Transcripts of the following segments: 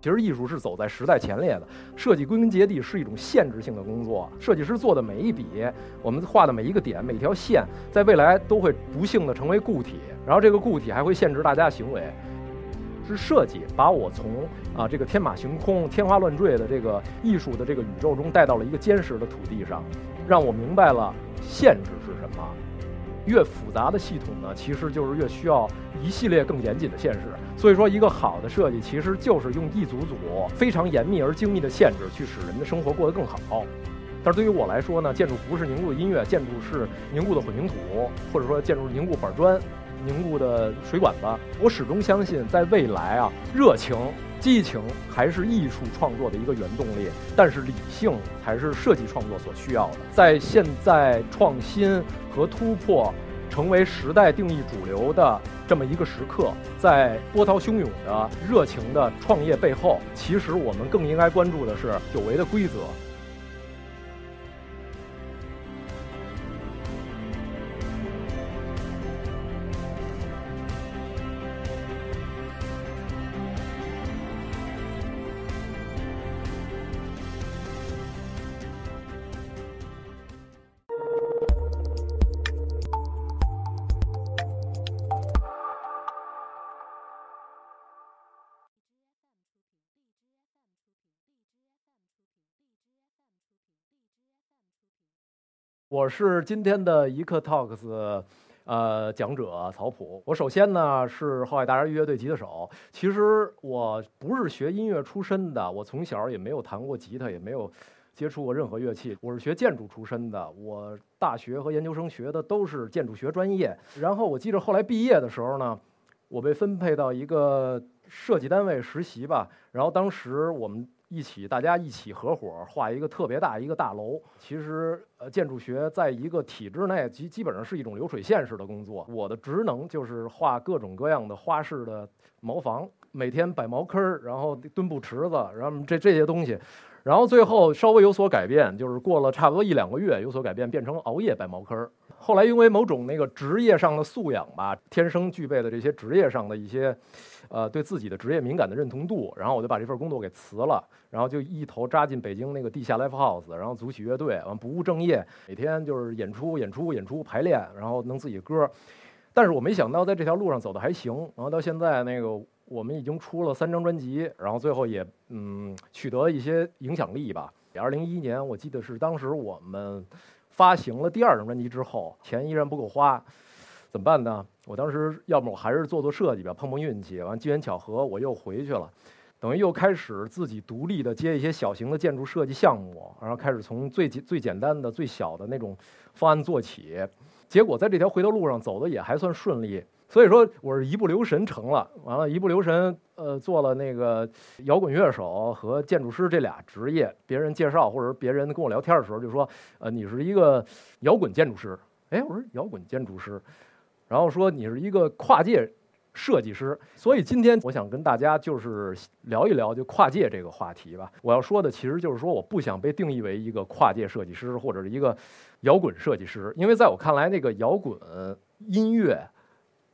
其实艺术是走在时代前列的，设计归根结底是一种限制性的工作。设计师做的每一笔，我们画的每一个点、每条线，在未来都会不幸的成为固体，然后这个固体还会限制大家行为。是设计把我从啊这个天马行空、天花乱坠的这个艺术的这个宇宙中带到了一个坚实的土地上，让我明白了限制是什么。越复杂的系统呢，其实就是越需要一系列更严谨的限制。所以说，一个好的设计其实就是用一组组非常严密而精密的限制，去使人的生活过得更好。但是对于我来说呢，建筑不是凝固的音乐，建筑是凝固的混凝土，或者说建筑凝固板砖、凝固的水管子。我始终相信，在未来啊，热情、激情还是艺术创作的一个原动力，但是理性才是设计创作所需要的。在现在创新和突破。成为时代定义主流的这么一个时刻，在波涛汹涌的热情的创业背后，其实我们更应该关注的是久违的规则。我是今天的一刻 Talks，呃，讲者曹普。我首先呢是后海大人乐队吉他手。其实我不是学音乐出身的，我从小也没有弹过吉他，也没有接触过任何乐器。我是学建筑出身的，我大学和研究生学的都是建筑学专业。然后我记着后来毕业的时候呢，我被分配到一个设计单位实习吧。然后当时我们。一起，大家一起合伙画一个特别大一个大楼。其实，呃，建筑学在一个体制内，基基本上是一种流水线式的工作。我的职能就是画各种各样的花式的茅房，每天摆茅坑儿，然后墩布池子，然后这这些东西。然后最后稍微有所改变，就是过了差不多一两个月有所改变，变成熬夜摆茅坑儿。后来因为某种那个职业上的素养吧，天生具备的这些职业上的一些。呃，对自己的职业敏感的认同度，然后我就把这份工作给辞了，然后就一头扎进北京那个地下 live house，然后组起乐队，完不务正业，每天就是演出、演出、演出、排练，然后弄自己歌。但是我没想到在这条路上走的还行，然后到现在那个我们已经出了三张专辑，然后最后也嗯取得一些影响力吧。二零一一年我记得是当时我们发行了第二张专辑之后，钱依然不够花。怎么办呢？我当时要么我还是做做设计吧，碰碰运气。完，机缘巧合，我又回去了，等于又开始自己独立的接一些小型的建筑设计项目，然后开始从最最简单的、最小的那种方案做起。结果在这条回头路上走的也还算顺利，所以说我是一不留神成了。完了，一不留神，呃，做了那个摇滚乐手和建筑师这俩职业。别人介绍或者别人跟我聊天的时候就说：“呃，你是一个摇滚建筑师。”哎，我说摇滚建筑师。然后说你是一个跨界设计师，所以今天我想跟大家就是聊一聊就跨界这个话题吧。我要说的其实就是说，我不想被定义为一个跨界设计师或者是一个摇滚设计师，因为在我看来，那个摇滚音乐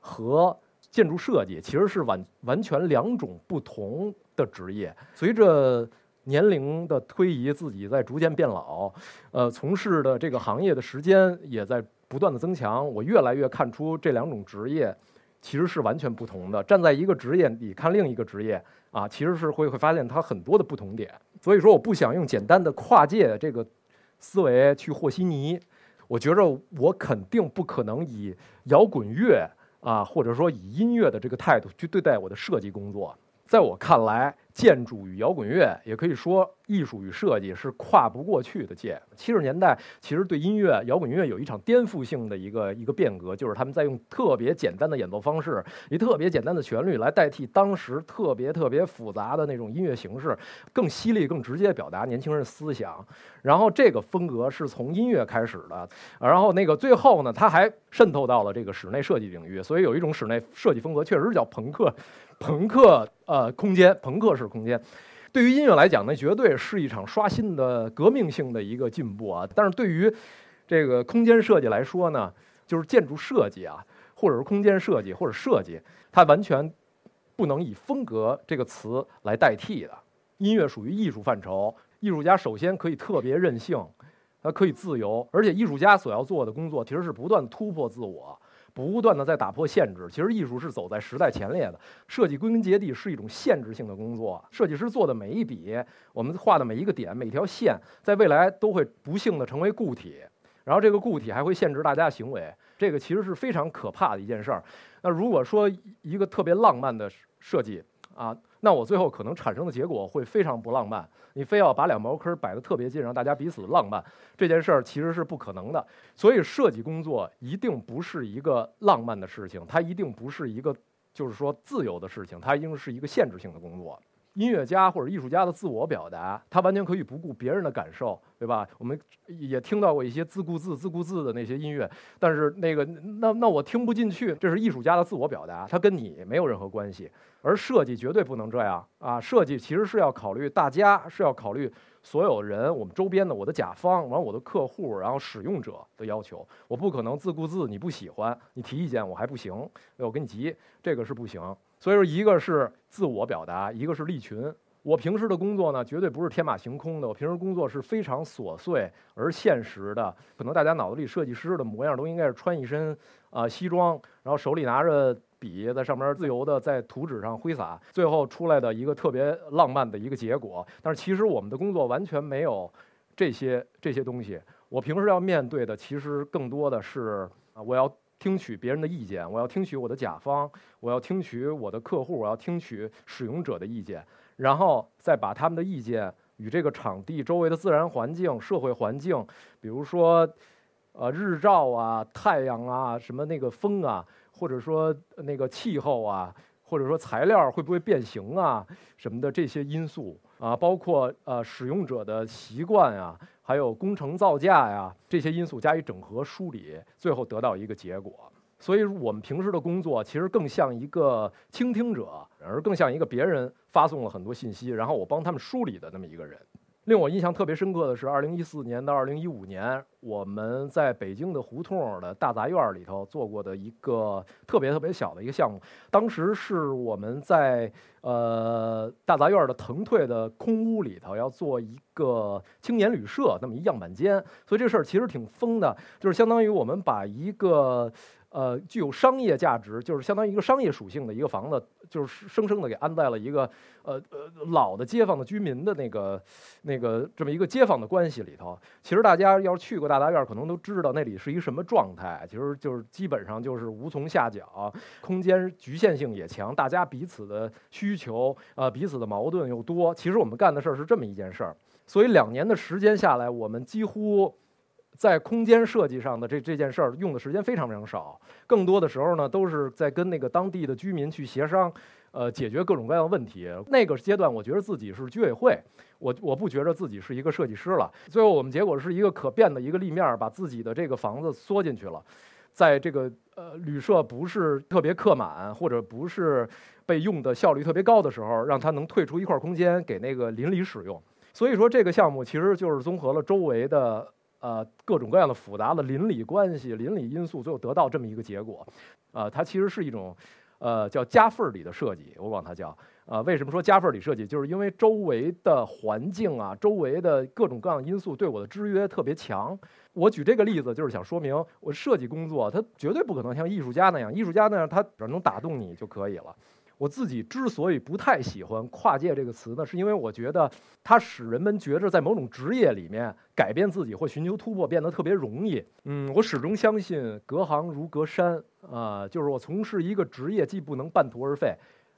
和建筑设计其实是完完全两种不同的职业。随着年龄的推移，自己在逐渐变老，呃，从事的这个行业的时间也在。不断的增强，我越来越看出这两种职业其实是完全不同的。站在一个职业里看另一个职业啊，其实是会会发现它很多的不同点。所以说，我不想用简单的跨界这个思维去和稀泥。我觉着我肯定不可能以摇滚乐啊，或者说以音乐的这个态度去对待我的设计工作。在我看来。建筑与摇滚乐，也可以说艺术与设计是跨不过去的界。七十年代其实对音乐、摇滚乐有一场颠覆性的一个一个变革，就是他们在用特别简单的演奏方式，以特别简单的旋律来代替当时特别特别复杂的那种音乐形式，更犀利、更直接表达年轻人思想。然后这个风格是从音乐开始的，然后那个最后呢，它还渗透到了这个室内设计领域。所以有一种室内设计风格，确实叫朋克。朋克呃空间，朋克是空间，对于音乐来讲呢，绝对是一场刷新的革命性的一个进步啊。但是对于这个空间设计来说呢，就是建筑设计啊，或者是空间设计或者设计，它完全。不能以风格这个词来代替的。音乐属于艺术范畴，艺术家首先可以特别任性，他可以自由，而且艺术家所要做的工作其实是不断突破自我。不断的在打破限制，其实艺术是走在时代前列的。设计归根结底是一种限制性的工作，设计师做的每一笔，我们画的每一个点、每条线，在未来都会不幸的成为固体，然后这个固体还会限制大家行为，这个其实是非常可怕的一件事儿。那如果说一个特别浪漫的设计啊，那我最后可能产生的结果会非常不浪漫。你非要把两茅坑摆得特别近，让大家彼此浪漫，这件事儿其实是不可能的。所以设计工作一定不是一个浪漫的事情，它一定不是一个就是说自由的事情，它一定是一个限制性的工作。音乐家或者艺术家的自我表达，他完全可以不顾别人的感受，对吧？我们也听到过一些自顾自、自顾自的那些音乐，但是那个那那我听不进去，这是艺术家的自我表达，他跟你没有任何关系。而设计绝对不能这样啊！设计其实是要考虑大家，是要考虑所有人，我们周边的我的甲方，完我的客户，然后使用者的要求，我不可能自顾自，你不喜欢，你提意见我还不行，我跟你急，这个是不行。所以说，一个是自我表达，一个是利群。我平时的工作呢，绝对不是天马行空的。我平时工作是非常琐碎而现实的。可能大家脑子里设计师的模样都应该是穿一身啊西装，然后手里拿着笔，在上面自由的在图纸上挥洒，最后出来的一个特别浪漫的一个结果。但是其实我们的工作完全没有这些这些东西。我平时要面对的，其实更多的是啊，我要。听取别人的意见，我要听取我的甲方，我要听取我的客户，我要听取使用者的意见，然后再把他们的意见与这个场地周围的自然环境、社会环境，比如说，呃，日照啊、太阳啊、什么那个风啊，或者说那个气候啊，或者说材料会不会变形啊什么的这些因素啊，包括呃使用者的习惯啊。还有工程造价呀，这些因素加以整合梳理，最后得到一个结果。所以，我们平时的工作其实更像一个倾听者，而更像一个别人发送了很多信息，然后我帮他们梳理的那么一个人。令我印象特别深刻的是，二零一四年到二零一五年，我们在北京的胡同的大杂院里头做过的一个特别特别小的一个项目。当时是我们在呃大杂院的腾退的空屋里头要做一个青年旅社那么一样板间，所以这事儿其实挺疯的，就是相当于我们把一个。呃，具有商业价值，就是相当于一个商业属性的一个房子，就是生生的给安在了一个呃呃老的街坊的居民的那个那个这么一个街坊的关系里头。其实大家要是去过大杂院，可能都知道那里是一什么状态。其实就是基本上就是无从下脚，空间局限性也强，大家彼此的需求呃彼此的矛盾又多。其实我们干的事儿是这么一件事儿，所以两年的时间下来，我们几乎。在空间设计上的这这件事儿用的时间非常非常少，更多的时候呢都是在跟那个当地的居民去协商，呃，解决各种各样的问题。那个阶段，我觉得自己是居委会，我我不觉得自己是一个设计师了。最后我们结果是一个可变的一个立面，把自己的这个房子缩进去了，在这个呃旅社不是特别客满或者不是被用的效率特别高的时候，让它能退出一块空间给那个邻里使用。所以说这个项目其实就是综合了周围的。呃，各种各样的复杂的邻里关系、邻里因素，最后得到这么一个结果。呃，它其实是一种，呃，叫夹缝儿里的设计，我管它叫。呃，为什么说夹缝儿里设计？就是因为周围的环境啊，周围的各种各样因素对我的制约特别强。我举这个例子，就是想说明，我设计工作它绝对不可能像艺术家那样，艺术家那样，他只要能打动你就可以了。我自己之所以不太喜欢“跨界”这个词呢，是因为我觉得它使人们觉着在某种职业里面改变自己或寻求突破变得特别容易。嗯，我始终相信隔行如隔山啊，就是我从事一个职业既不能半途而废，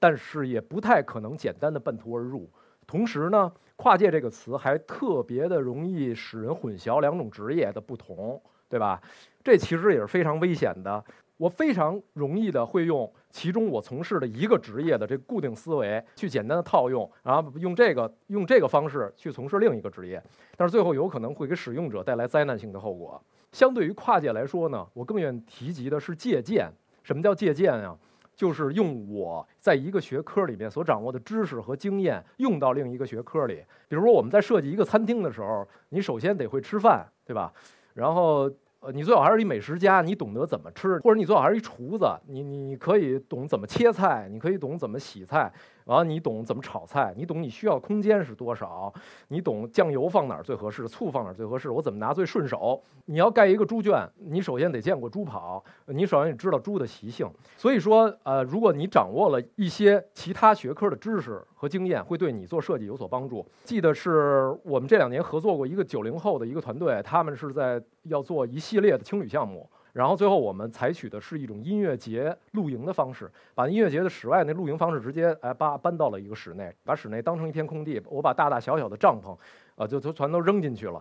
但是也不太可能简单的半途而入。同时呢，“跨界”这个词还特别的容易使人混淆两种职业的不同，对吧？这其实也是非常危险的。我非常容易的会用其中我从事的一个职业的这固定思维去简单的套用，然后用这个用这个方式去从事另一个职业，但是最后有可能会给使用者带来灾难性的后果。相对于跨界来说呢，我更愿提及的是借鉴。什么叫借鉴呀？就是用我在一个学科里面所掌握的知识和经验用到另一个学科里。比如说我们在设计一个餐厅的时候，你首先得会吃饭，对吧？然后。呃，你最好还是一美食家，你懂得怎么吃，或者你最好还是一厨子，你你你可以懂怎么切菜，你可以懂怎么洗菜，然后你懂怎么炒菜，你懂你需要空间是多少，你懂酱油放哪儿最合适，醋放哪儿最合适，我怎么拿最顺手。你要盖一个猪圈，你首先得见过猪跑，你首先得知道猪的习性。所以说，呃，如果你掌握了一些其他学科的知识和经验，会对你做设计有所帮助。记得是我们这两年合作过一个九零后的一个团队，他们是在要做一系列的青旅项目，然后最后我们采取的是一种音乐节露营的方式，把音乐节的室外那露营方式直接哎把搬到了一个室内，把室内当成一片空地，我把大大小小的帐篷，啊就都全都扔进去了，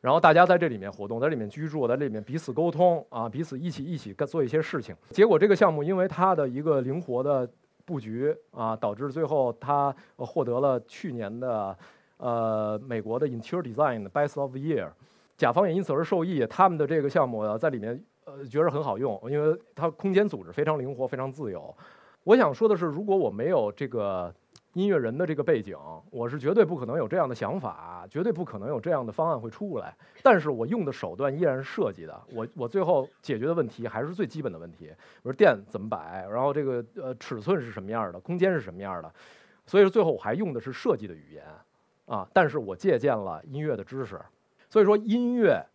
然后大家在这里面活动，在里面居住，在里面彼此沟通啊，彼此一起一起干做一些事情。结果这个项目因为它的一个灵活的布局啊，导致最后它获得了去年的呃美国的 Interior Design Best of Year。甲方也因此而受益，他们的这个项目在里面呃觉得很好用，因为它空间组织非常灵活，非常自由。我想说的是，如果我没有这个音乐人的这个背景，我是绝对不可能有这样的想法，绝对不可能有这样的方案会出来。但是我用的手段依然是设计的，我我最后解决的问题还是最基本的问题，比如电怎么摆，然后这个呃尺寸是什么样的，空间是什么样的，所以说最后我还用的是设计的语言啊，但是我借鉴了音乐的知识。所以说，音乐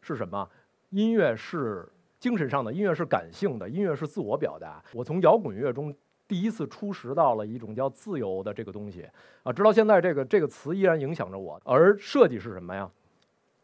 是什么？音乐是精神上的，音乐是感性的，音乐是自我表达。我从摇滚乐中第一次初识到了一种叫自由的这个东西啊，直到现在，这个这个词依然影响着我。而设计是什么呀？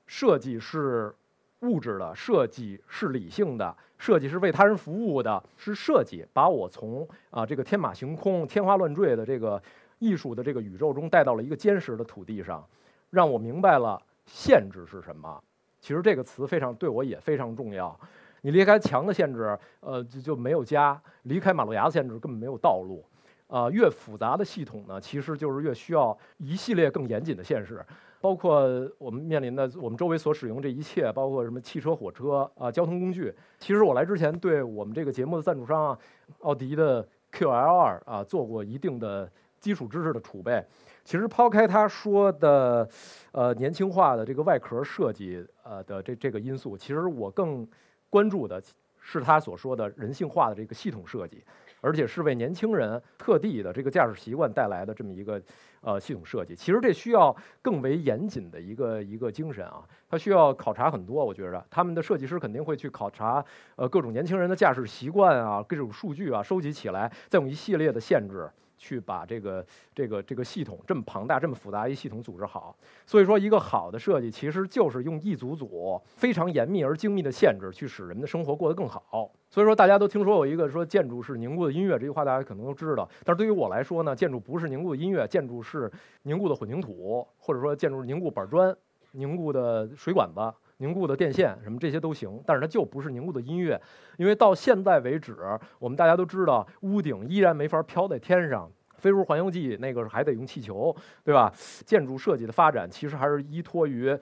设计是物质的，设计是理性的，设计是为他人服务的，是设计把我从啊这个天马行空、天花乱坠的这个艺术的这个宇宙中带到了一个坚实的土地上，让我明白了。限制是什么？其实这个词非常对我也非常重要。你离开墙的限制，呃，就就没有家；离开马路牙子限制，根本没有道路。啊，越复杂的系统呢，其实就是越需要一系列更严谨的限制。包括我们面临的，我们周围所使用这一切，包括什么汽车、火车啊，交通工具。其实我来之前，对我们这个节目的赞助商，奥迪的 QL 二啊，做过一定的基础知识的储备。其实抛开他说的，呃，年轻化的这个外壳设计，呃的这这个因素，其实我更关注的是他所说的人性化的这个系统设计，而且是为年轻人特地的这个驾驶习惯带来的这么一个呃系统设计。其实这需要更为严谨的一个一个精神啊，它需要考察很多。我觉着他们的设计师肯定会去考察呃各种年轻人的驾驶习惯啊，各种数据啊收集起来，再用一系列的限制。去把这个这个这个系统这么庞大、这么复杂一系统组织好，所以说一个好的设计其实就是用一组组非常严密而精密的限制，去使人们的生活过得更好。所以说大家都听说有一个说建筑是凝固的音乐这句话，大家可能都知道。但是对于我来说呢，建筑不是凝固的音乐，建筑是凝固的混凝土，或者说建筑是凝固板砖、凝固的水管子。凝固的电线什么这些都行，但是它就不是凝固的音乐，因为到现在为止，我们大家都知道，屋顶依然没法飘在天上，飞屋环游记那个还得用气球，对吧？建筑设计的发展其实还是依托于。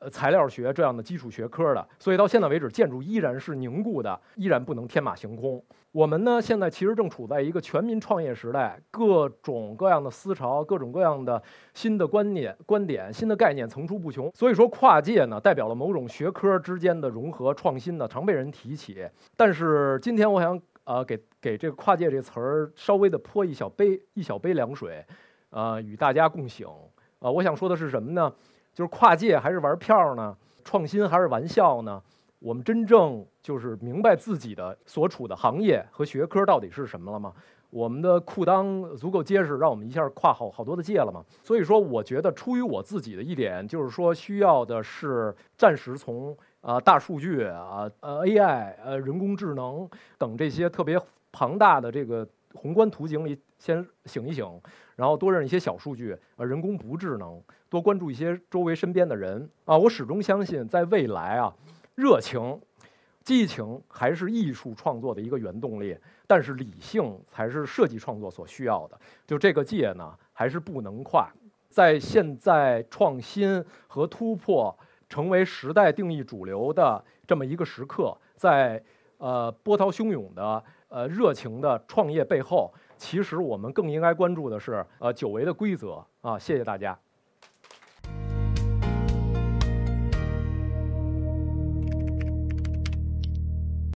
呃，材料学这样的基础学科的，所以到现在为止，建筑依然是凝固的，依然不能天马行空。我们呢，现在其实正处在一个全民创业时代，各种各样的思潮，各种各样的新的观念、观点、新的概念层出不穷。所以说，跨界呢，代表了某种学科之间的融合创新呢，常被人提起。但是今天，我想呃，给给这个跨界这词儿稍微的泼一小杯一小杯凉水，呃，与大家共醒。啊，我想说的是什么呢？就是跨界还是玩票呢？创新还是玩笑呢？我们真正就是明白自己的所处的行业和学科到底是什么了吗？我们的裤裆足够结实，让我们一下跨好好多的界了吗？所以说，我觉得出于我自己的一点，就是说需要的是暂时从啊大数据啊呃 AI 呃人工智能等这些特别庞大的这个宏观图景里先醒一醒，然后多认一些小数据，呃人工不智能。多关注一些周围身边的人啊！我始终相信，在未来啊，热情、激情还是艺术创作的一个原动力，但是理性才是设计创作所需要的。就这个界呢，还是不能跨。在现在创新和突破成为时代定义主流的这么一个时刻，在呃波涛汹涌的呃热情的创业背后，其实我们更应该关注的是呃久违的规则啊！谢谢大家。